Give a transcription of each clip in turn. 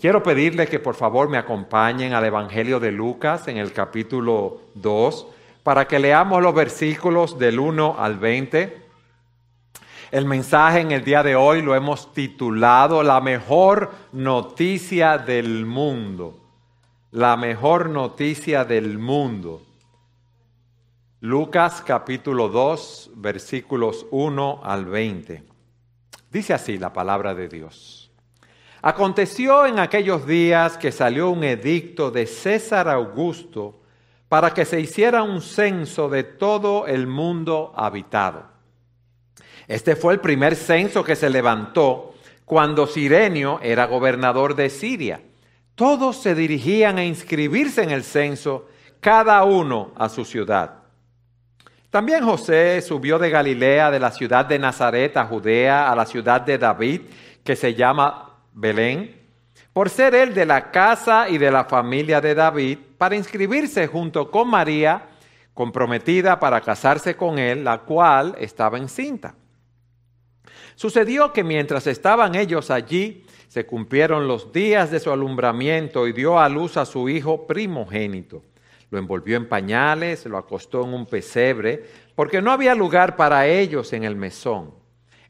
Quiero pedirle que por favor me acompañen al Evangelio de Lucas en el capítulo 2 para que leamos los versículos del 1 al 20. El mensaje en el día de hoy lo hemos titulado La mejor noticia del mundo. La mejor noticia del mundo. Lucas capítulo 2 versículos 1 al 20. Dice así la palabra de Dios. Aconteció en aquellos días que salió un edicto de César Augusto para que se hiciera un censo de todo el mundo habitado. Este fue el primer censo que se levantó cuando Sirenio era gobernador de Siria. Todos se dirigían a inscribirse en el censo, cada uno a su ciudad. También José subió de Galilea, de la ciudad de Nazaret a Judea, a la ciudad de David, que se llama Belén, por ser él de la casa y de la familia de David, para inscribirse junto con María, comprometida para casarse con él, la cual estaba encinta. Sucedió que mientras estaban ellos allí, se cumplieron los días de su alumbramiento y dio a luz a su hijo primogénito. Lo envolvió en pañales, lo acostó en un pesebre, porque no había lugar para ellos en el mesón.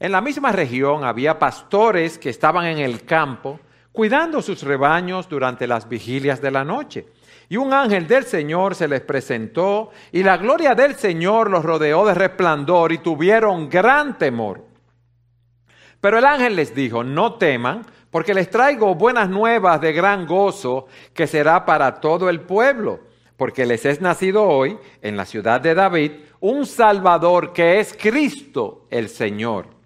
En la misma región había pastores que estaban en el campo cuidando sus rebaños durante las vigilias de la noche. Y un ángel del Señor se les presentó y la gloria del Señor los rodeó de resplandor y tuvieron gran temor. Pero el ángel les dijo, no teman, porque les traigo buenas nuevas de gran gozo que será para todo el pueblo, porque les es nacido hoy en la ciudad de David un Salvador que es Cristo el Señor.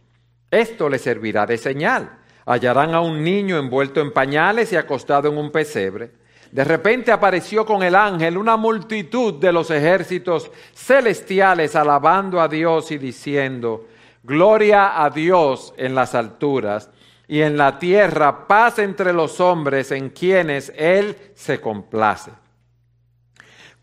Esto le servirá de señal. Hallarán a un niño envuelto en pañales y acostado en un pesebre. De repente apareció con el ángel una multitud de los ejércitos celestiales alabando a Dios y diciendo, Gloria a Dios en las alturas y en la tierra paz entre los hombres en quienes Él se complace.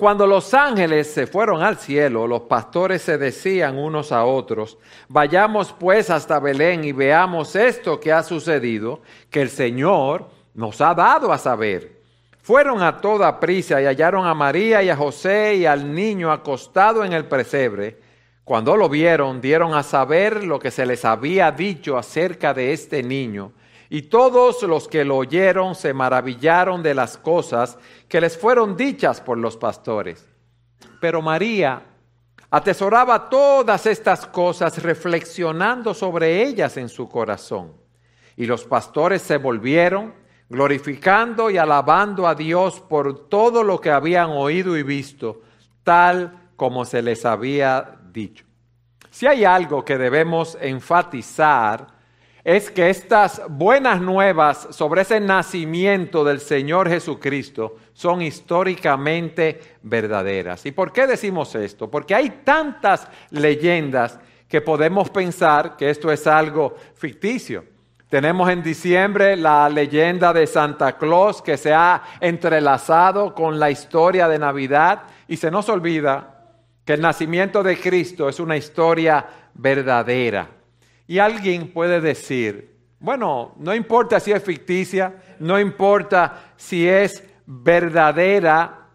Cuando los ángeles se fueron al cielo, los pastores se decían unos a otros, vayamos pues hasta Belén y veamos esto que ha sucedido, que el Señor nos ha dado a saber. Fueron a toda prisa y hallaron a María y a José y al niño acostado en el presebre. Cuando lo vieron, dieron a saber lo que se les había dicho acerca de este niño. Y todos los que lo oyeron se maravillaron de las cosas que les fueron dichas por los pastores. Pero María atesoraba todas estas cosas reflexionando sobre ellas en su corazón. Y los pastores se volvieron glorificando y alabando a Dios por todo lo que habían oído y visto, tal como se les había dicho. Si hay algo que debemos enfatizar, es que estas buenas nuevas sobre ese nacimiento del Señor Jesucristo son históricamente verdaderas. ¿Y por qué decimos esto? Porque hay tantas leyendas que podemos pensar que esto es algo ficticio. Tenemos en diciembre la leyenda de Santa Claus que se ha entrelazado con la historia de Navidad y se nos olvida que el nacimiento de Cristo es una historia verdadera. Y alguien puede decir, bueno, no importa si es ficticia, no importa si es verdadera,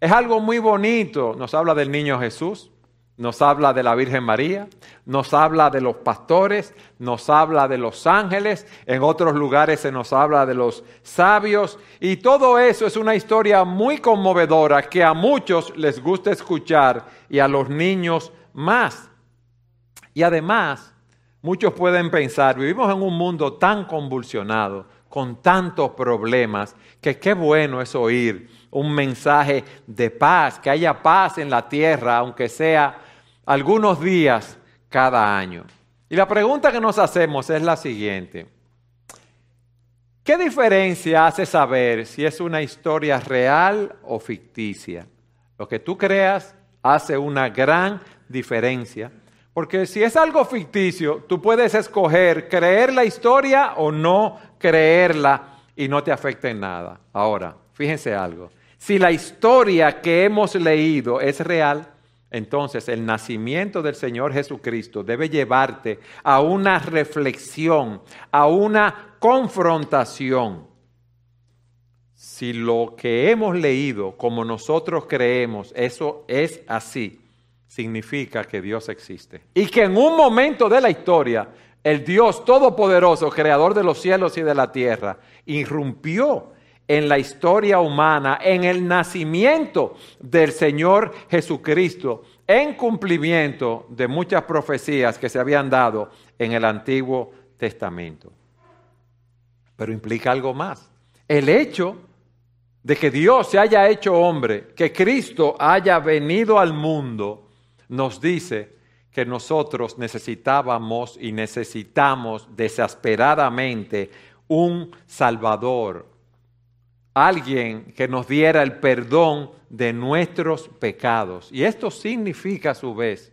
es algo muy bonito. Nos habla del niño Jesús, nos habla de la Virgen María, nos habla de los pastores, nos habla de los ángeles, en otros lugares se nos habla de los sabios, y todo eso es una historia muy conmovedora que a muchos les gusta escuchar y a los niños más. Y además, Muchos pueden pensar, vivimos en un mundo tan convulsionado, con tantos problemas, que qué bueno es oír un mensaje de paz, que haya paz en la tierra, aunque sea algunos días cada año. Y la pregunta que nos hacemos es la siguiente. ¿Qué diferencia hace saber si es una historia real o ficticia? Lo que tú creas hace una gran diferencia porque si es algo ficticio, tú puedes escoger creer la historia o no creerla y no te afecta en nada. Ahora, fíjense algo. Si la historia que hemos leído es real, entonces el nacimiento del Señor Jesucristo debe llevarte a una reflexión, a una confrontación. si lo que hemos leído como nosotros creemos, eso es así, significa que Dios existe. Y que en un momento de la historia, el Dios Todopoderoso, creador de los cielos y de la tierra, irrumpió en la historia humana, en el nacimiento del Señor Jesucristo, en cumplimiento de muchas profecías que se habían dado en el Antiguo Testamento. Pero implica algo más. El hecho de que Dios se haya hecho hombre, que Cristo haya venido al mundo, nos dice que nosotros necesitábamos y necesitamos desesperadamente un Salvador, alguien que nos diera el perdón de nuestros pecados. Y esto significa a su vez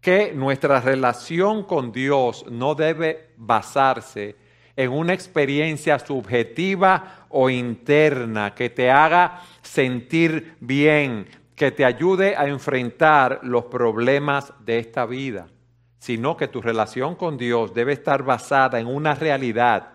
que nuestra relación con Dios no debe basarse en una experiencia subjetiva o interna que te haga sentir bien, que te ayude a enfrentar los problemas de esta vida, sino que tu relación con Dios debe estar basada en una realidad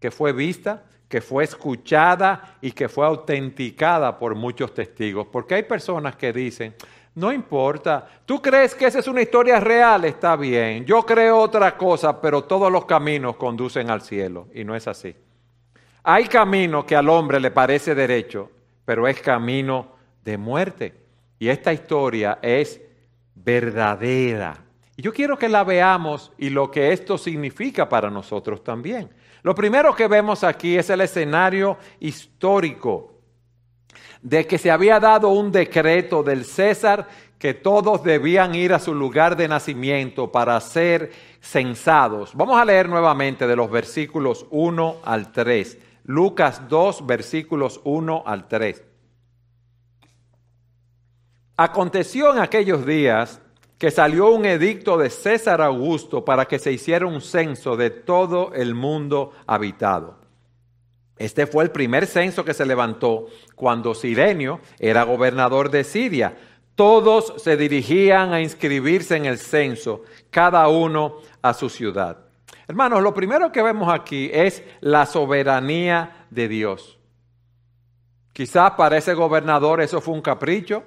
que fue vista, que fue escuchada y que fue autenticada por muchos testigos. Porque hay personas que dicen, no importa, tú crees que esa es una historia real, está bien, yo creo otra cosa, pero todos los caminos conducen al cielo y no es así. Hay camino que al hombre le parece derecho, pero es camino de muerte. Y esta historia es verdadera. Y yo quiero que la veamos y lo que esto significa para nosotros también. Lo primero que vemos aquí es el escenario histórico de que se había dado un decreto del César que todos debían ir a su lugar de nacimiento para ser censados. Vamos a leer nuevamente de los versículos 1 al 3. Lucas 2, versículos 1 al 3. Aconteció en aquellos días que salió un edicto de César Augusto para que se hiciera un censo de todo el mundo habitado. Este fue el primer censo que se levantó cuando Sirenio era gobernador de Siria. Todos se dirigían a inscribirse en el censo, cada uno a su ciudad. Hermanos, lo primero que vemos aquí es la soberanía de Dios. Quizás para ese gobernador eso fue un capricho,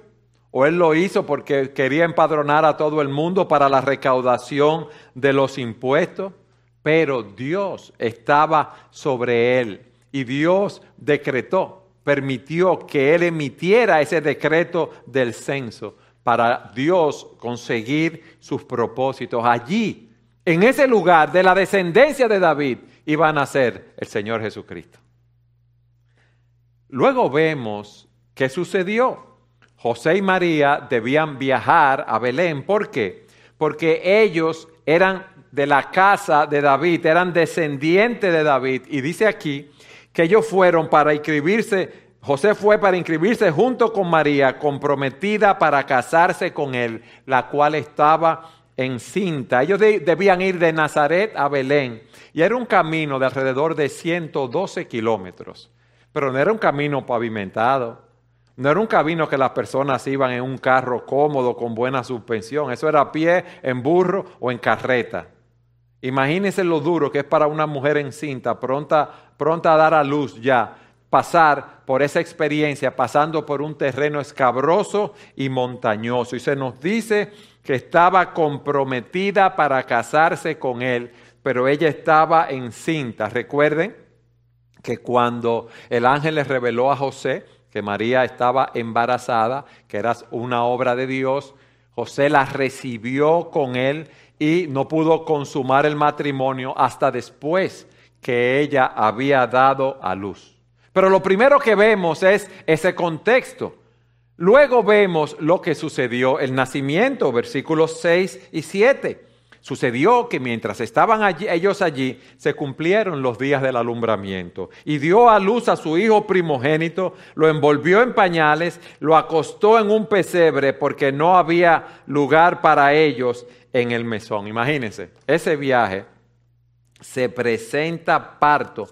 o él lo hizo porque quería empadronar a todo el mundo para la recaudación de los impuestos, pero Dios estaba sobre él y Dios decretó, permitió que él emitiera ese decreto del censo para Dios conseguir sus propósitos. Allí, en ese lugar de la descendencia de David, iba a nacer el Señor Jesucristo. Luego vemos qué sucedió. José y María debían viajar a Belén. ¿Por qué? Porque ellos eran de la casa de David, eran descendientes de David. Y dice aquí que ellos fueron para inscribirse, José fue para inscribirse junto con María, comprometida para casarse con él, la cual estaba encinta. Ellos debían ir de Nazaret a Belén y era un camino de alrededor de 112 kilómetros, pero no era un camino pavimentado. No era un camino que las personas iban en un carro cómodo con buena suspensión. Eso era a pie, en burro o en carreta. Imagínense lo duro que es para una mujer encinta, pronta, pronta a dar a luz ya, pasar por esa experiencia, pasando por un terreno escabroso y montañoso. Y se nos dice que estaba comprometida para casarse con él, pero ella estaba encinta. Recuerden que cuando el ángel le reveló a José, que María estaba embarazada, que era una obra de Dios. José la recibió con él y no pudo consumar el matrimonio hasta después que ella había dado a luz. Pero lo primero que vemos es ese contexto. Luego vemos lo que sucedió, el nacimiento, versículos 6 y 7. Sucedió que mientras estaban allí, ellos allí, se cumplieron los días del alumbramiento y dio a luz a su hijo primogénito, lo envolvió en pañales, lo acostó en un pesebre porque no había lugar para ellos en el mesón. Imagínense, ese viaje se presenta parto.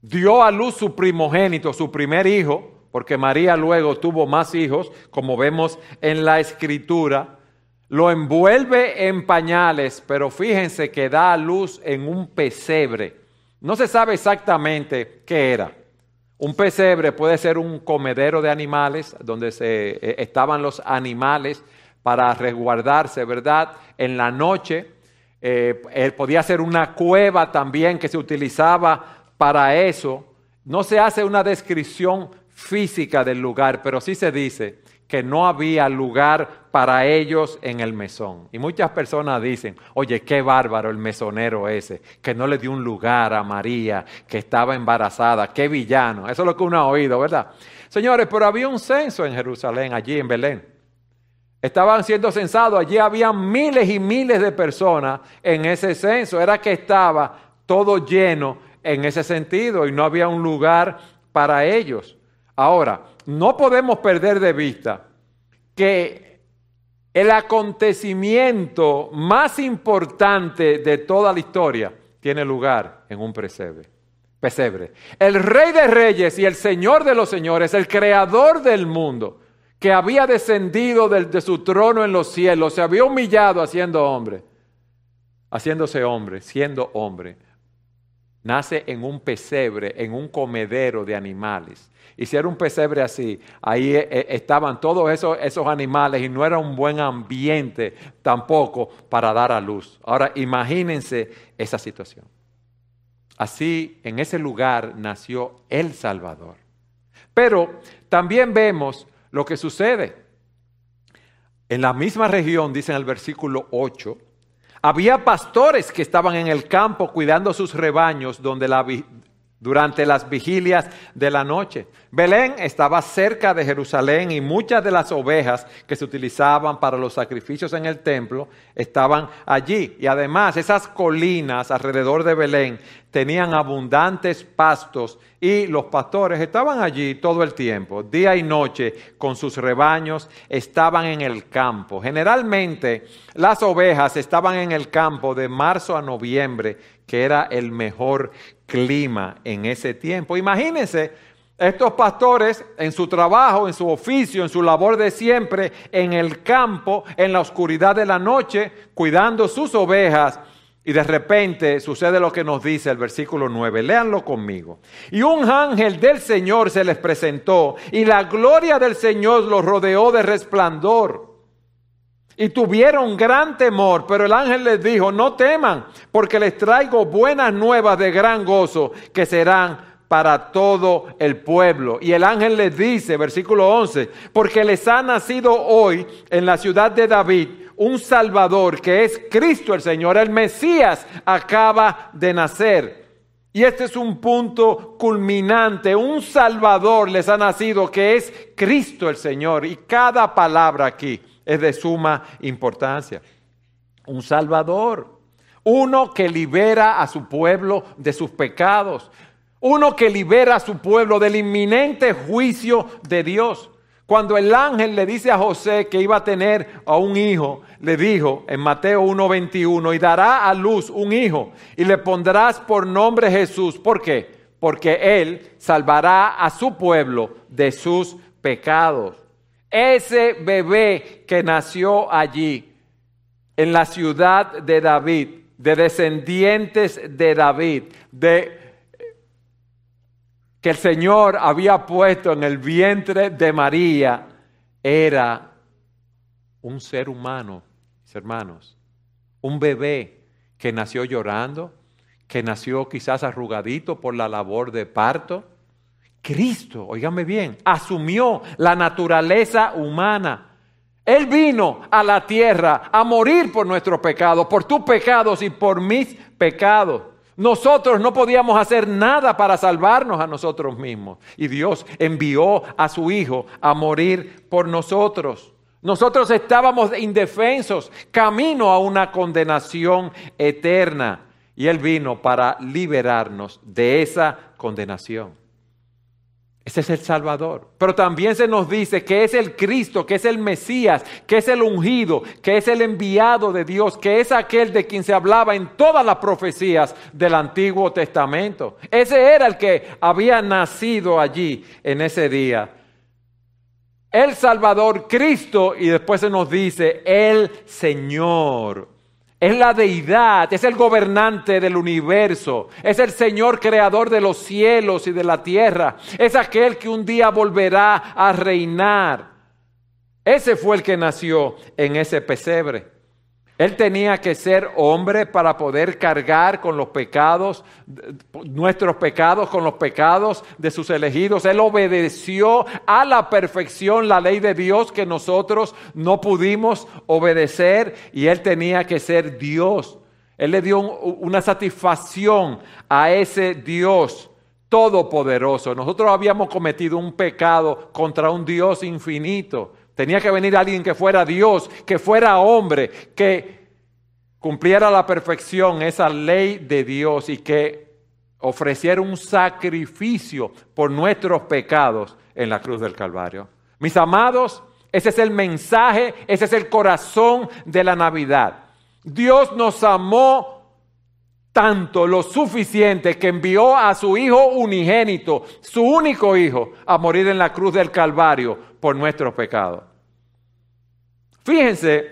Dio a luz su primogénito, su primer hijo, porque María luego tuvo más hijos, como vemos en la escritura lo envuelve en pañales, pero fíjense que da a luz en un pesebre. No se sabe exactamente qué era. Un pesebre puede ser un comedero de animales donde se, eh, estaban los animales para resguardarse, ¿verdad? En la noche. Eh, podía ser una cueva también que se utilizaba para eso. No se hace una descripción física del lugar, pero sí se dice que no había lugar para ellos en el mesón. Y muchas personas dicen, oye, qué bárbaro el mesonero ese, que no le dio un lugar a María, que estaba embarazada, qué villano. Eso es lo que uno ha oído, ¿verdad? Señores, pero había un censo en Jerusalén, allí en Belén. Estaban siendo censados, allí había miles y miles de personas en ese censo. Era que estaba todo lleno en ese sentido y no había un lugar para ellos. Ahora, no podemos perder de vista que el acontecimiento más importante de toda la historia tiene lugar en un pesebre. pesebre. El rey de reyes y el señor de los señores, el creador del mundo, que había descendido de, de su trono en los cielos, se había humillado haciendo hombre, haciéndose hombre, siendo hombre, nace en un pesebre, en un comedero de animales hicieron un pesebre así, ahí eh, eh, estaban todos esos, esos animales y no era un buen ambiente tampoco para dar a luz. Ahora imagínense esa situación. Así, en ese lugar nació el Salvador. Pero también vemos lo que sucede. En la misma región, dice en el versículo 8, había pastores que estaban en el campo cuidando sus rebaños donde la, durante las vigilias de la noche. Belén estaba cerca de Jerusalén y muchas de las ovejas que se utilizaban para los sacrificios en el templo estaban allí. Y además esas colinas alrededor de Belén tenían abundantes pastos y los pastores estaban allí todo el tiempo, día y noche, con sus rebaños, estaban en el campo. Generalmente las ovejas estaban en el campo de marzo a noviembre, que era el mejor clima en ese tiempo. Imagínense estos pastores en su trabajo, en su oficio, en su labor de siempre, en el campo, en la oscuridad de la noche, cuidando sus ovejas. Y de repente sucede lo que nos dice el versículo 9. Léanlo conmigo. Y un ángel del Señor se les presentó y la gloria del Señor los rodeó de resplandor y tuvieron gran temor, pero el ángel les dijo, no teman, porque les traigo buenas nuevas de gran gozo que serán para todo el pueblo. Y el ángel les dice, versículo 11, porque les ha nacido hoy en la ciudad de David un Salvador que es Cristo el Señor, el Mesías acaba de nacer. Y este es un punto culminante, un Salvador les ha nacido que es Cristo el Señor. Y cada palabra aquí es de suma importancia. Un Salvador, uno que libera a su pueblo de sus pecados, uno que libera a su pueblo del inminente juicio de Dios. Cuando el ángel le dice a José que iba a tener a un hijo, le dijo en Mateo 1:21, y dará a luz un hijo, y le pondrás por nombre Jesús. ¿Por qué? Porque él salvará a su pueblo de sus pecados. Ese bebé que nació allí, en la ciudad de David, de descendientes de David, de que el Señor había puesto en el vientre de María, era un ser humano, mis hermanos, un bebé que nació llorando, que nació quizás arrugadito por la labor de parto, Cristo, oígame bien, asumió la naturaleza humana. Él vino a la tierra a morir por nuestros pecados, por tus pecados y por mis pecados. Nosotros no podíamos hacer nada para salvarnos a nosotros mismos. Y Dios envió a su Hijo a morir por nosotros. Nosotros estábamos indefensos, camino a una condenación eterna. Y Él vino para liberarnos de esa condenación. Ese es el Salvador. Pero también se nos dice que es el Cristo, que es el Mesías, que es el ungido, que es el enviado de Dios, que es aquel de quien se hablaba en todas las profecías del Antiguo Testamento. Ese era el que había nacido allí en ese día. El Salvador, Cristo, y después se nos dice el Señor. Es la deidad, es el gobernante del universo, es el Señor creador de los cielos y de la tierra, es aquel que un día volverá a reinar. Ese fue el que nació en ese pesebre. Él tenía que ser hombre para poder cargar con los pecados, nuestros pecados, con los pecados de sus elegidos. Él obedeció a la perfección la ley de Dios que nosotros no pudimos obedecer y él tenía que ser Dios. Él le dio una satisfacción a ese Dios todopoderoso. Nosotros habíamos cometido un pecado contra un Dios infinito. Tenía que venir alguien que fuera Dios, que fuera hombre, que cumpliera la perfección esa ley de Dios y que ofreciera un sacrificio por nuestros pecados en la cruz del Calvario. Mis amados, ese es el mensaje, ese es el corazón de la Navidad. Dios nos amó tanto, lo suficiente, que envió a su Hijo unigénito, su único Hijo, a morir en la cruz del Calvario por nuestros pecados. Fíjense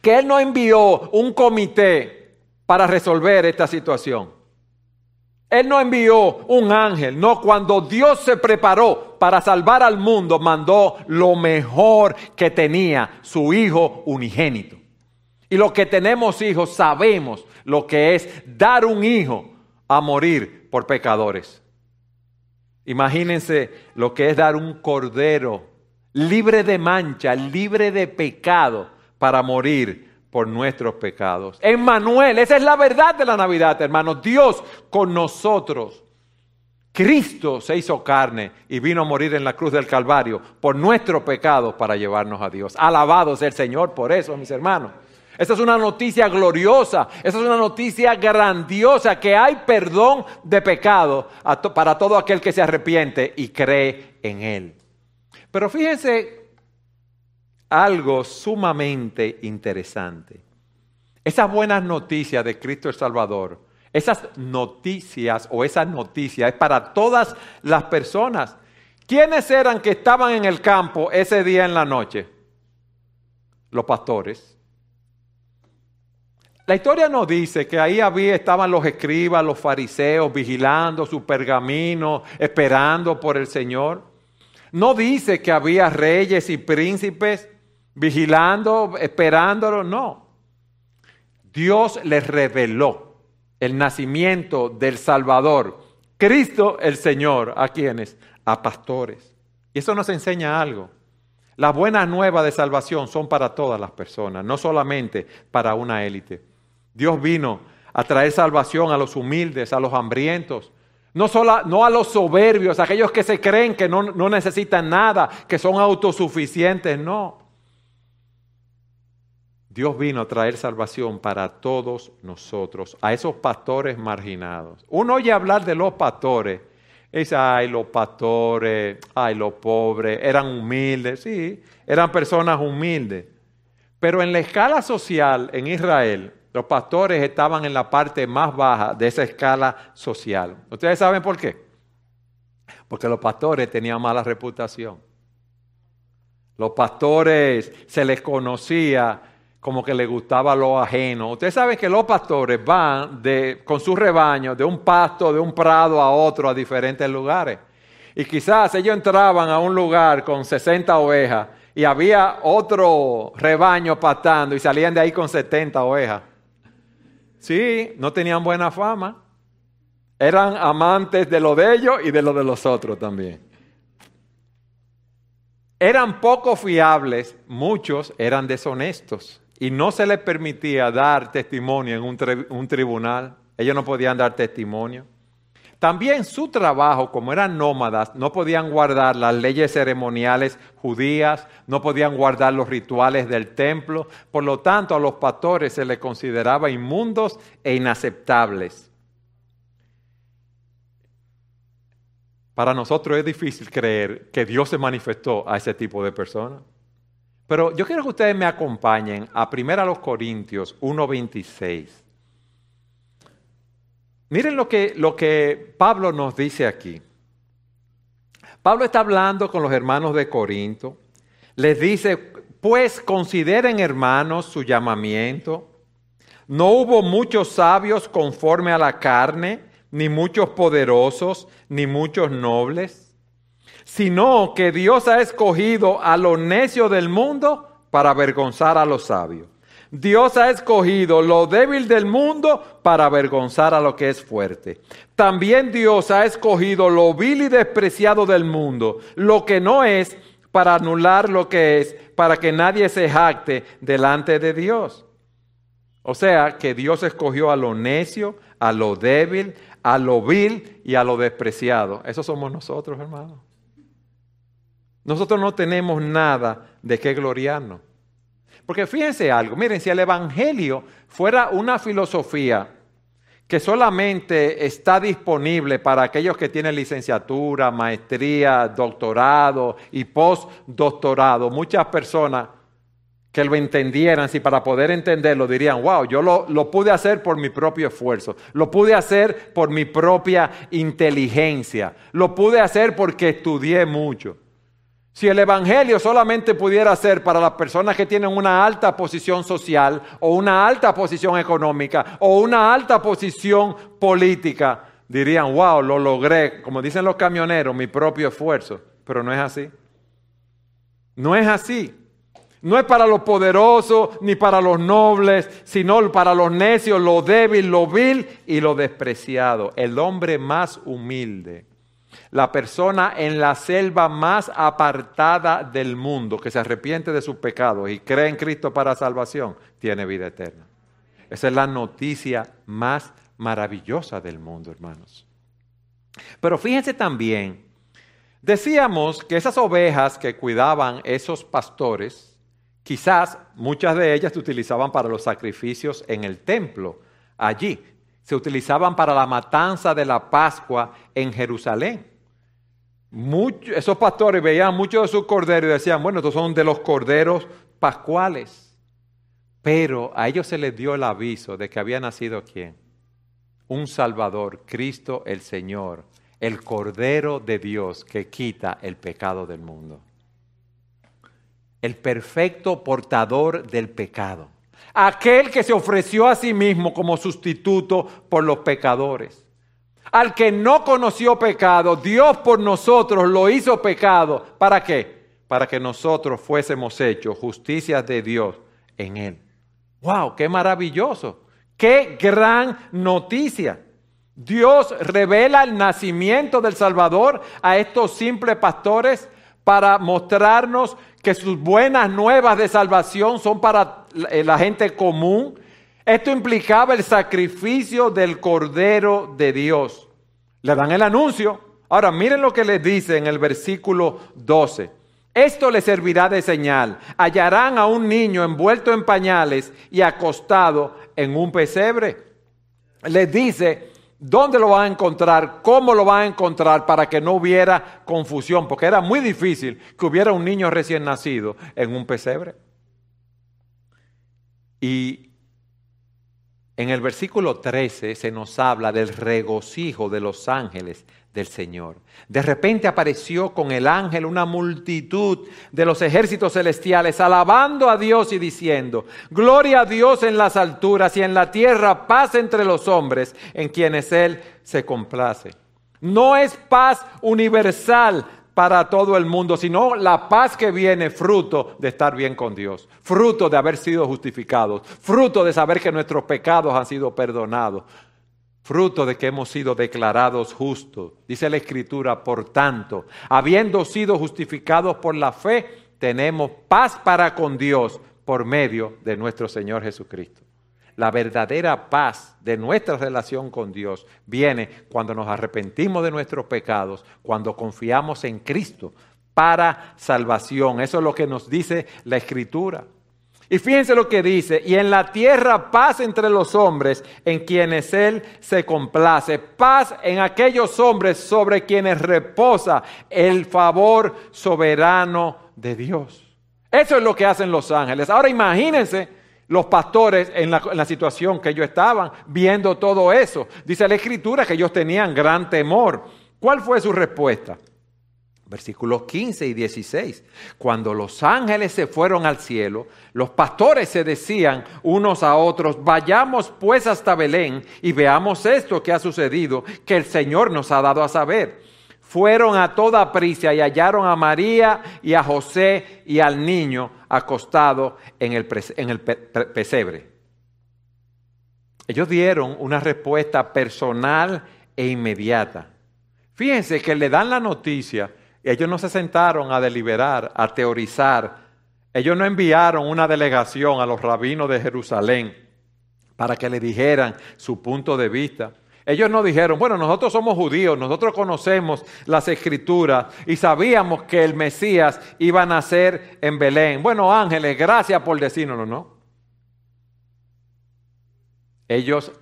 que Él no envió un comité para resolver esta situación. Él no envió un ángel, no, cuando Dios se preparó para salvar al mundo, mandó lo mejor que tenía, su Hijo unigénito. Y los que tenemos hijos sabemos lo que es dar un hijo a morir por pecadores. Imagínense lo que es dar un cordero libre de mancha, libre de pecado, para morir por nuestros pecados. Emmanuel, esa es la verdad de la Navidad, hermanos. Dios con nosotros. Cristo se hizo carne y vino a morir en la cruz del Calvario por nuestros pecados para llevarnos a Dios. Alabado sea el Señor por eso, mis hermanos. Esa es una noticia gloriosa, esa es una noticia grandiosa, que hay perdón de pecado para todo aquel que se arrepiente y cree en Él. Pero fíjense algo sumamente interesante. Esas buenas noticias de Cristo el Salvador, esas noticias o esas noticias es para todas las personas. ¿Quiénes eran que estaban en el campo ese día en la noche? Los pastores. La historia nos dice que ahí había, estaban los escribas, los fariseos, vigilando su pergamino, esperando por el Señor. No dice que había reyes y príncipes vigilando, esperándolo, no. Dios les reveló el nacimiento del Salvador, Cristo el Señor, ¿a quienes? A pastores. Y eso nos enseña algo. Las buenas nuevas de salvación son para todas las personas, no solamente para una élite. Dios vino a traer salvación a los humildes, a los hambrientos, no, solo, no a los soberbios, aquellos que se creen que no, no necesitan nada, que son autosuficientes, no. Dios vino a traer salvación para todos nosotros, a esos pastores marginados. Uno oye hablar de los pastores, dice, ay, los pastores, ay, los pobres, eran humildes, sí, eran personas humildes. Pero en la escala social en Israel, los pastores estaban en la parte más baja de esa escala social. ¿Ustedes saben por qué? Porque los pastores tenían mala reputación. Los pastores se les conocía como que les gustaba lo ajeno. Ustedes saben que los pastores van de, con sus rebaños de un pasto, de un prado a otro, a diferentes lugares. Y quizás ellos entraban a un lugar con 60 ovejas y había otro rebaño pastando y salían de ahí con 70 ovejas. Sí, no tenían buena fama. Eran amantes de lo de ellos y de lo de los otros también. Eran poco fiables, muchos eran deshonestos y no se les permitía dar testimonio en un, un tribunal. Ellos no podían dar testimonio. También su trabajo, como eran nómadas, no podían guardar las leyes ceremoniales judías, no podían guardar los rituales del templo, por lo tanto a los pastores se les consideraba inmundos e inaceptables. Para nosotros es difícil creer que Dios se manifestó a ese tipo de personas. Pero yo quiero que ustedes me acompañen a 1 Corintios 1.26. Miren lo que, lo que Pablo nos dice aquí. Pablo está hablando con los hermanos de Corinto. Les dice, pues consideren hermanos su llamamiento. No hubo muchos sabios conforme a la carne, ni muchos poderosos, ni muchos nobles, sino que Dios ha escogido a lo necio del mundo para avergonzar a los sabios. Dios ha escogido lo débil del mundo para avergonzar a lo que es fuerte. También Dios ha escogido lo vil y despreciado del mundo, lo que no es, para anular lo que es, para que nadie se jacte delante de Dios. O sea, que Dios escogió a lo necio, a lo débil, a lo vil y a lo despreciado. Eso somos nosotros, hermanos. Nosotros no tenemos nada de qué gloriarnos. Porque fíjense algo, miren, si el Evangelio fuera una filosofía que solamente está disponible para aquellos que tienen licenciatura, maestría, doctorado y postdoctorado, muchas personas que lo entendieran, si para poder entenderlo dirían, wow, yo lo, lo, pude hacer por mi propio esfuerzo, lo pude hacer por mi propia inteligencia, lo pude hacer porque estudié mucho. Si el Evangelio solamente pudiera ser para las personas que tienen una alta posición social o una alta posición económica o una alta posición política, dirían, wow, lo logré, como dicen los camioneros, mi propio esfuerzo. Pero no es así. No es así. No es para los poderosos ni para los nobles, sino para los necios, lo débil, lo vil y lo despreciado. El hombre más humilde la persona en la selva más apartada del mundo, que se arrepiente de sus pecados y cree en Cristo para salvación, tiene vida eterna. Esa es la noticia más maravillosa del mundo, hermanos. Pero fíjense también, decíamos que esas ovejas que cuidaban esos pastores, quizás muchas de ellas se utilizaban para los sacrificios en el templo, allí. Se utilizaban para la matanza de la Pascua en Jerusalén esos pastores veían muchos de sus corderos y decían, bueno, estos son de los corderos pascuales. Pero a ellos se les dio el aviso de que había nacido quién? Un Salvador, Cristo el Señor, el Cordero de Dios que quita el pecado del mundo. El perfecto portador del pecado. Aquel que se ofreció a sí mismo como sustituto por los pecadores al que no conoció pecado, Dios por nosotros lo hizo pecado. ¿Para qué? Para que nosotros fuésemos hechos justicia de Dios en él. ¡Wow! ¡Qué maravilloso! ¡Qué gran noticia! Dios revela el nacimiento del Salvador a estos simples pastores para mostrarnos que sus buenas nuevas de salvación son para la gente común, esto implicaba el sacrificio del Cordero de Dios. Le dan el anuncio. Ahora miren lo que les dice en el versículo 12. Esto les servirá de señal. Hallarán a un niño envuelto en pañales y acostado en un pesebre. Les dice dónde lo van a encontrar, cómo lo van a encontrar para que no hubiera confusión, porque era muy difícil que hubiera un niño recién nacido en un pesebre. Y en el versículo 13 se nos habla del regocijo de los ángeles del Señor. De repente apareció con el ángel una multitud de los ejércitos celestiales alabando a Dios y diciendo, Gloria a Dios en las alturas y en la tierra paz entre los hombres en quienes Él se complace. No es paz universal para todo el mundo, sino la paz que viene fruto de estar bien con Dios, fruto de haber sido justificados, fruto de saber que nuestros pecados han sido perdonados, fruto de que hemos sido declarados justos. Dice la Escritura, por tanto, habiendo sido justificados por la fe, tenemos paz para con Dios por medio de nuestro Señor Jesucristo. La verdadera paz de nuestra relación con Dios viene cuando nos arrepentimos de nuestros pecados, cuando confiamos en Cristo para salvación. Eso es lo que nos dice la Escritura. Y fíjense lo que dice, y en la tierra paz entre los hombres en quienes Él se complace, paz en aquellos hombres sobre quienes reposa el favor soberano de Dios. Eso es lo que hacen los ángeles. Ahora imagínense los pastores en la, situación que ellos estaban, viendo todo eso. Dice la escritura que ellos tenían gran temor. ¿Cuál fue su respuesta? Versículos 15 y 16. Cuando los ángeles se fueron al cielo, los pastores se decían unos a otros, vayamos pues hasta Belén y veamos esto que ha sucedido, que el Señor nos ha dado a saber. Fueron a toda prisa y hallaron a María y a José y al niño acostado en el, pesebre. Ellos dieron una respuesta personal e inmediata. Fíjense que le dan la noticia ellos no se sentaron a deliberar, a teorizar. Ellos no enviaron una delegación a los rabinos de Jerusalén para que le dijeran su punto de vista. Ellos no dijeron, bueno, nosotros somos judíos, nosotros conocemos las escrituras y sabíamos que el Mesías iba a nacer en Belén. Bueno, ángeles, gracias por decirnos, ¿no? Ellos,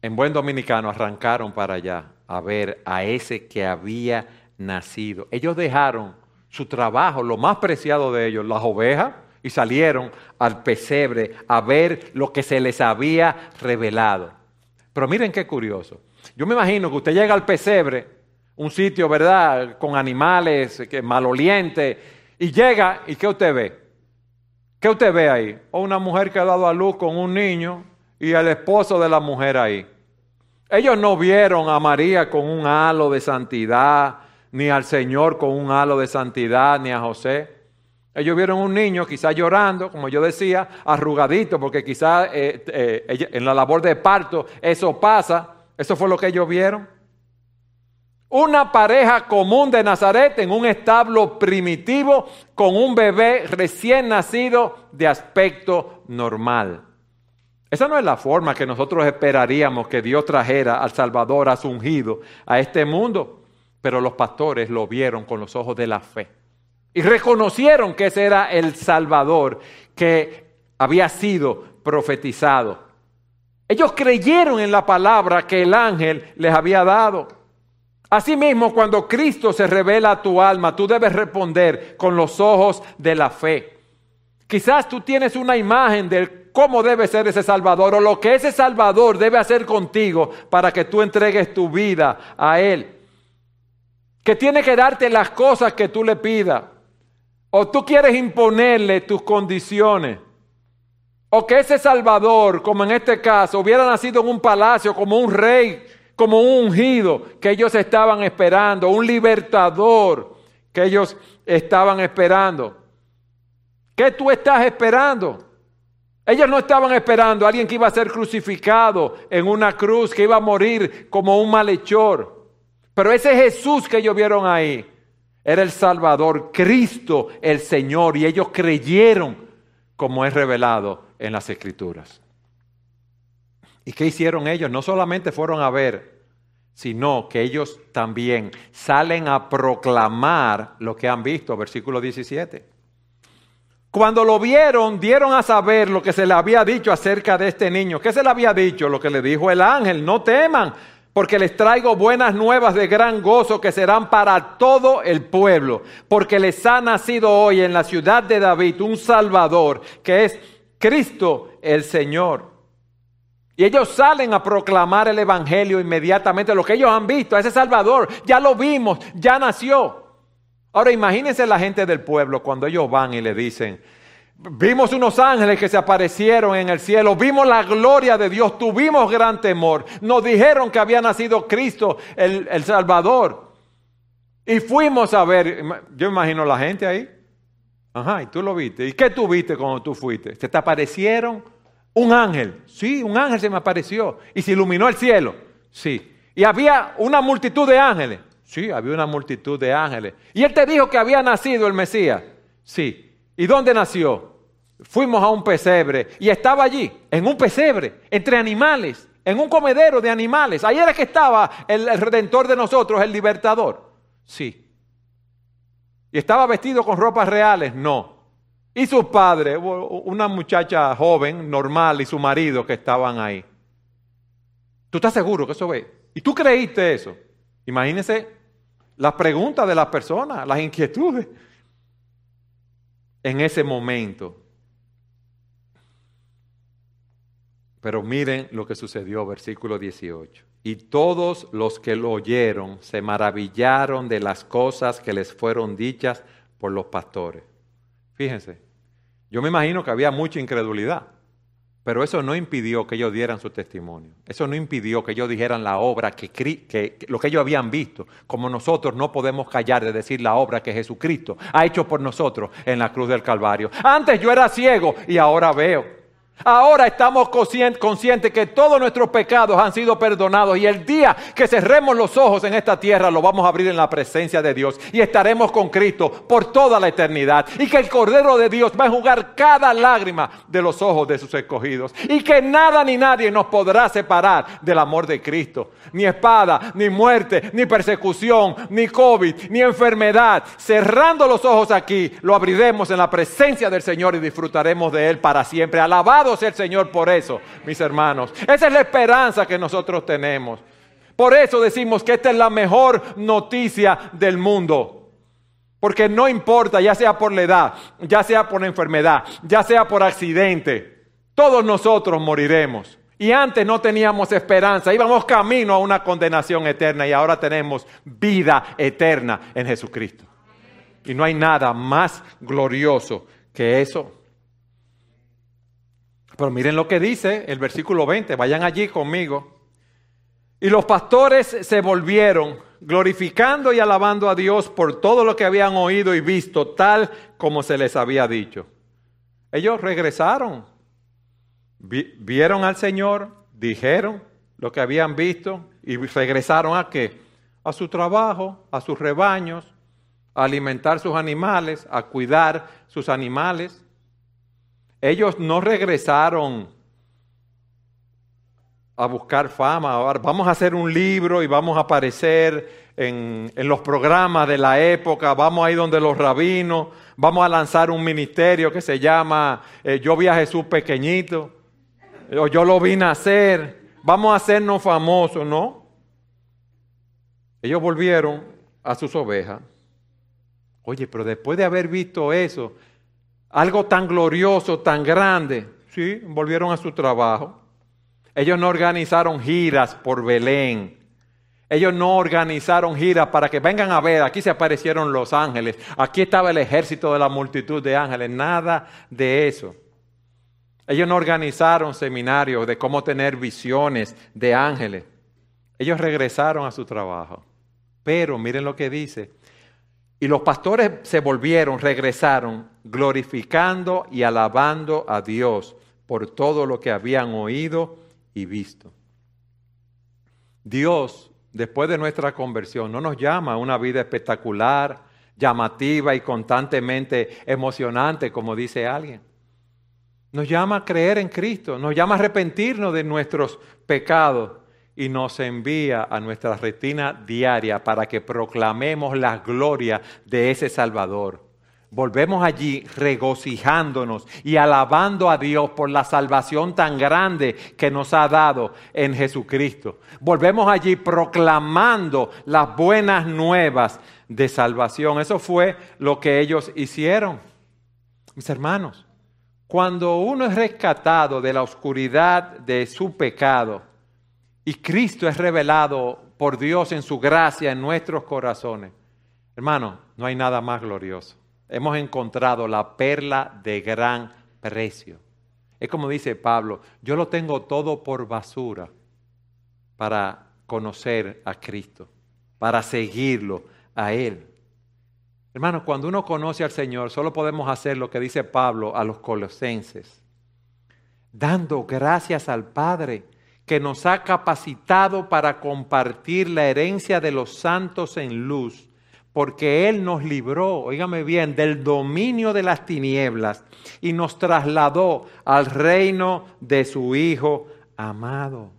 en buen dominicano, arrancaron para allá a ver a ese que había nacido. Ellos dejaron su trabajo, lo más preciado de ellos, las ovejas, y salieron al pesebre a ver lo que se les había revelado. Pero miren qué curioso. Yo me imagino que usted llega al pesebre, un sitio, ¿verdad?, con animales que malolientes, y llega, ¿y qué usted ve? ¿Qué usted ve ahí? O una mujer que ha dado a luz con un niño y el esposo de la mujer ahí. Ellos no vieron a María con un halo de santidad, ni al Señor con un halo de santidad, ni a José. Ellos vieron un niño quizás llorando, como yo decía, arrugadito, porque quizás eh, eh, en la labor de parto eso pasa. Eso fue lo que ellos vieron. Una pareja común de Nazaret en un establo primitivo con un bebé recién nacido de aspecto normal. Esa no es la forma que nosotros esperaríamos que Dios trajera al Salvador, a su ungido, a este mundo. Pero los pastores lo vieron con los ojos de la fe y reconocieron que ese era el Salvador que había sido profetizado. Ellos creyeron en la palabra que el ángel les había dado. Asimismo, cuando Cristo se revela a tu alma, tú debes responder con los ojos de la fe. Quizás tú tienes una imagen de cómo debe ser ese Salvador o lo que ese Salvador debe hacer contigo para que tú entregues tu vida a Él que tiene que darte las cosas que tú le pidas, o tú quieres imponerle tus condiciones, o que ese Salvador, como en este caso, hubiera nacido en un palacio como un rey, como un ungido que ellos estaban esperando, un libertador que ellos estaban esperando. ¿Qué tú estás esperando? Ellos no estaban esperando a alguien que iba a ser crucificado en una cruz, que iba a morir como un malhechor. Pero ese Jesús que ellos vieron ahí era el Salvador, Cristo el Señor, y ellos creyeron como es revelado en las Escrituras. ¿Y qué hicieron ellos? No solamente fueron a ver, sino que ellos también salen a proclamar lo que han visto, versículo 17. Cuando lo vieron, dieron a saber lo que se le había dicho acerca de este niño. ¿Qué se le había dicho? Lo que le dijo el ángel, no teman, porque les traigo buenas nuevas de gran gozo que serán para todo el pueblo, porque les ha nacido hoy en la ciudad de David un Salvador, que es Cristo el Señor. Y ellos salen a proclamar el Evangelio inmediatamente, lo que ellos han visto, ese Salvador, ya lo vimos, ya nació. Ahora imagínense la gente del pueblo cuando ellos van y le dicen, Vimos unos ángeles que se aparecieron en el cielo, vimos la gloria de Dios, tuvimos gran temor. Nos dijeron que había nacido Cristo, el, el Salvador. Y fuimos a ver, yo imagino la gente ahí. Ajá, y tú lo viste. ¿Y qué tú viste cuando tú fuiste? ¿Se te aparecieron un ángel? Sí, un ángel se me apareció. ¿Y se iluminó el cielo? Sí. ¿Y había una multitud de ángeles? Sí, había una multitud de ángeles. ¿Y él te dijo que había nacido el Mesías? Sí. ¿Y dónde nació? Fuimos a un pesebre y estaba allí, en un pesebre, entre animales, en un comedero de animales. Ahí era que estaba el, redentor de nosotros, el libertador. Sí. ¿Y estaba vestido con ropas reales? No. Y sus padres, una muchacha joven, normal, y su marido que estaban ahí. ¿Tú estás seguro que eso ve? ¿Y tú creíste eso? Imagínense las preguntas de las personas, las inquietudes. En ese momento, Pero miren lo que sucedió, versículo 18. y todos los que lo oyeron se maravillaron de las cosas que les fueron dichas por los pastores. Fíjense, yo me imagino que había mucha incredulidad, pero eso no impidió que ellos dieran su testimonio. Eso no impidió que ellos dijeran la obra, que, que, lo que ellos habían visto. Como nosotros no podemos callar de decir la obra que Jesucristo ha hecho por nosotros en la cruz del Calvario. Antes yo era ciego y ahora veo. Ahora estamos conscientes que todos nuestros pecados han sido perdonados y el día que cerremos los ojos en esta tierra lo vamos a abrir en la presencia de Dios y estaremos con Cristo por toda la eternidad y que el Cordero de Dios va a jugar cada lágrima de los ojos de sus escogidos y que nada ni nadie nos podrá separar del amor de Cristo. Ni espada, ni muerte, ni persecución, ni COVID, ni enfermedad. Cerrando los ojos aquí, lo abriremos en la presencia del Señor y disfrutaremos de Él para siempre. Alabado sea el Señor por eso, mis hermanos. Esa es la esperanza que nosotros tenemos. Por eso decimos que esta es la mejor noticia del mundo. Porque no importa, ya sea por la edad, ya sea por enfermedad, ya sea por accidente, todos nosotros moriremos. Y antes no teníamos esperanza, íbamos camino a una condenación eterna y ahora tenemos vida eterna en Jesucristo. Y no hay nada más glorioso que eso. Pero miren lo que dice el versículo 20, vayan allí conmigo. Y los pastores se volvieron glorificando y alabando a Dios por todo lo que habían oído y visto, tal como se les había dicho. Ellos regresaron, vieron al Señor, dijeron lo que habían visto y regresaron a qué? A su trabajo, a sus rebaños, a alimentar sus animales, a cuidar sus animales. Ellos no regresaron a buscar fama. vamos a hacer un libro y vamos a aparecer en, los programas de la época. Vamos a ir donde los rabinos. Vamos a lanzar un ministerio que se llama eh, Yo vi a Jesús pequeñito. O yo lo vi nacer. Vamos a hacernos famosos, ¿no? Ellos volvieron a sus ovejas. Oye, pero después de haber visto eso, algo tan glorioso, tan grande. Sí, volvieron a su trabajo. Ellos no organizaron giras por Belén. Ellos no organizaron giras para que vengan a ver, aquí se aparecieron los ángeles, aquí estaba el ejército de la multitud de ángeles, nada de eso. Ellos no organizaron seminarios de cómo tener visiones de ángeles. Ellos regresaron a su trabajo. Pero miren lo que dice, y los pastores se volvieron, regresaron, glorificando y alabando a Dios por todo lo que habían oído y visto. Dios, después de nuestra conversión, no nos llama a una vida espectacular, llamativa y constantemente emocionante, como dice alguien. Nos llama a creer en Cristo, nos llama a arrepentirnos de nuestros pecados y nos envía a nuestra retina diaria para que proclamemos la gloria de ese Salvador. Volvemos allí regocijándonos y alabando a Dios por la salvación tan grande que nos ha dado en Jesucristo. Volvemos allí proclamando las buenas nuevas de salvación. Eso fue lo que ellos hicieron. Mis hermanos, cuando uno es rescatado de la oscuridad de su pecado, y Cristo es revelado por Dios en su gracia en nuestros corazones. Hermano, no hay nada más glorioso. Hemos encontrado la perla de gran precio. Es como dice Pablo, yo lo tengo todo por basura para conocer a Cristo, para seguirlo a Él. Hermano, cuando uno conoce al Señor, solo podemos hacer lo que dice Pablo a los colosenses, dando gracias al Padre que nos ha capacitado para compartir la herencia de los santos en luz, porque Él nos libró, oígame bien, del dominio de las tinieblas y nos trasladó al reino de su Hijo amado.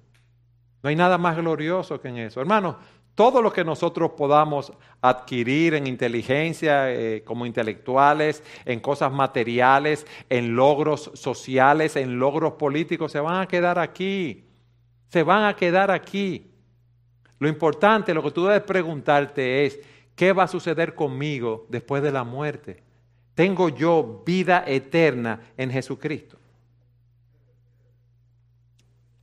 No hay nada más glorioso que en eso. Hermanos, todo lo que nosotros podamos adquirir en inteligencia eh, como intelectuales, en cosas materiales, en logros sociales, en logros políticos, se van a quedar aquí se van a quedar aquí. Lo importante, lo que tú debes preguntarte es, ¿qué va a suceder conmigo después de la muerte? ¿Tengo yo vida eterna en Jesucristo?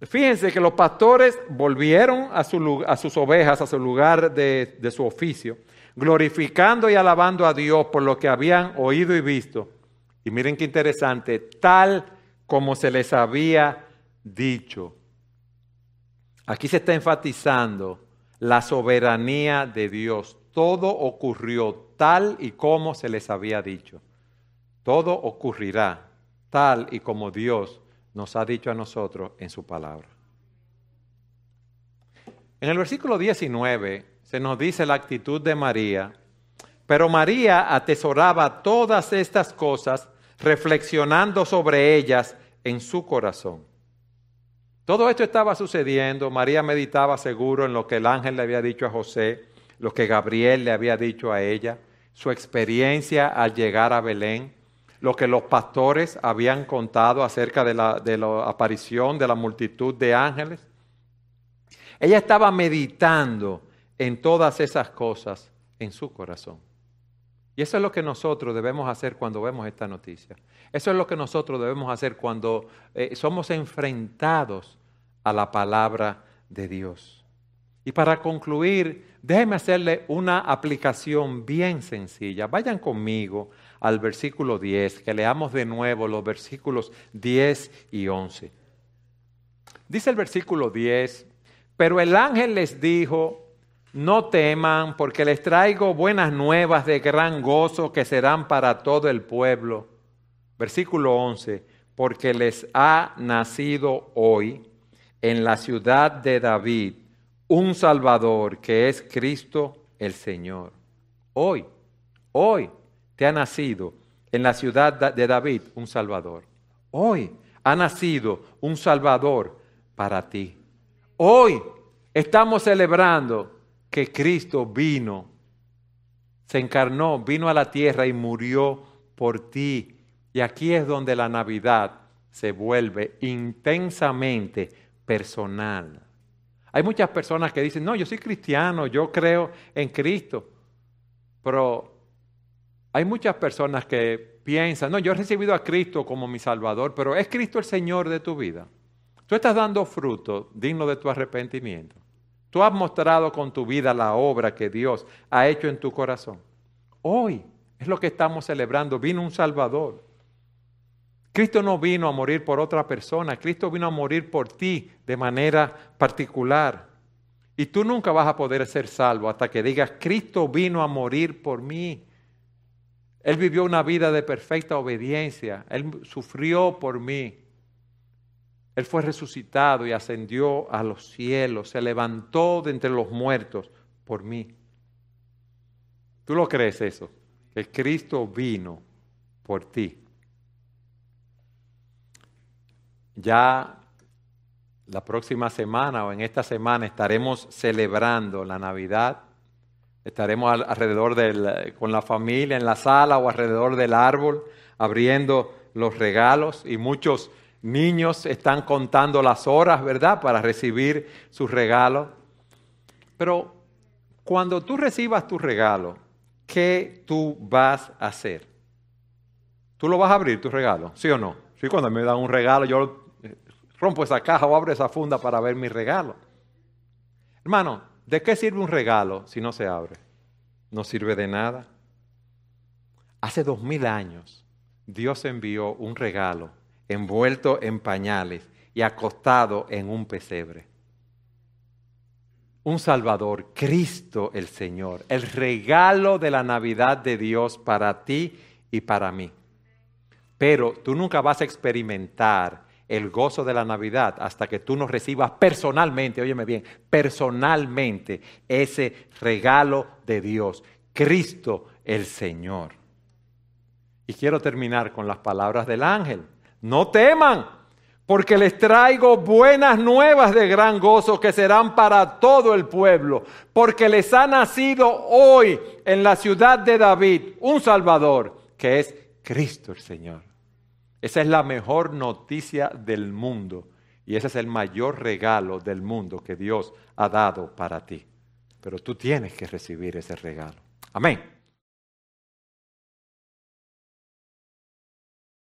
Fíjense que los pastores volvieron a, sus ovejas, a su lugar de, de su oficio, glorificando y alabando a Dios por lo que habían oído y visto. Y miren qué interesante, tal como se les había dicho. Aquí se está enfatizando la soberanía de Dios. Todo ocurrió tal y como se les había dicho. Todo ocurrirá tal y como Dios nos ha dicho a nosotros en su palabra. En el versículo 19 se nos dice la actitud de María, pero María atesoraba todas estas cosas reflexionando sobre ellas en su corazón. Todo esto estaba sucediendo, María meditaba seguro en lo que el ángel le había dicho a José, lo que Gabriel le había dicho a ella, su experiencia al llegar a Belén, lo que los pastores habían contado acerca de la, de la aparición de la multitud de ángeles. Ella estaba meditando en todas esas cosas en su corazón. Y eso es lo que nosotros debemos hacer cuando vemos esta noticia. Eso es lo que nosotros debemos hacer cuando eh, somos enfrentados a la palabra de Dios. Y para concluir, déjenme hacerle una aplicación bien sencilla. Vayan conmigo al versículo 10, que leamos de nuevo los versículos 10 y 11. Dice el versículo 10, pero el ángel les dijo, no teman, porque les traigo buenas nuevas de gran gozo que serán para todo el pueblo. Versículo 11, porque les ha nacido hoy en la ciudad de David un Salvador que es Cristo el Señor. Hoy, hoy te ha nacido en la ciudad de David un Salvador. Hoy ha nacido un Salvador para ti. Hoy estamos celebrando que Cristo vino, se encarnó, vino a la tierra y murió por ti. Y aquí es donde la Navidad se vuelve intensamente personal. Hay muchas personas que dicen, no, yo soy cristiano, yo creo en Cristo. Pero hay muchas personas que piensan, no, yo he recibido a Cristo como mi Salvador, pero ¿es Cristo el Señor de tu vida? Tú estás dando fruto digno de tu arrepentimiento. Tú has mostrado con tu vida la obra que Dios ha hecho en tu corazón. Hoy es lo que estamos celebrando. Vino un Salvador. Cristo no vino a morir por otra persona, Cristo vino a morir por ti de manera particular. Y tú nunca vas a poder ser salvo hasta que digas, Cristo vino a morir por mí. Él vivió una vida de perfecta obediencia. Él sufrió por mí. Él fue resucitado y ascendió a los cielos. Se levantó de entre los muertos por mí. ¿Tú lo crees eso? Que Cristo vino por ti. Ya la próxima semana o en esta semana estaremos celebrando la Navidad Estaremos alrededor del, con la familia en la sala o alrededor del árbol abriendo los regalos y muchos niños están contando las horas, ¿verdad?, para recibir sus regalos. Pero cuando tú recibas tu regalo, ¿qué tú vas a hacer? ¿Tú lo vas a abrir tu regalo? ¿Sí o no? Sí, cuando me dan un regalo, yo rompo esa caja o abro esa funda para ver mi regalo. Hermano, ¿De qué sirve un regalo si no se abre? No sirve de nada. Hace dos mil años Dios envió un regalo envuelto en pañales y acostado en un pesebre. Un Salvador, Cristo el Señor, el regalo de la Navidad de Dios para ti y para mí. Pero tú nunca vas a experimentar el gozo de la Navidad hasta que tú no recibas personalmente, óyeme bien, personalmente ese regalo de Dios, Cristo el Señor. Y quiero terminar con las palabras del ángel. No teman, porque les traigo buenas nuevas de gran gozo que serán para todo el pueblo, porque les ha nacido hoy en la ciudad de David un Salvador, que es Cristo el Señor. Esa es la mejor noticia del mundo y ese es el mayor regalo del mundo que Dios ha dado para ti. Pero tú tienes que recibir ese regalo. Amén.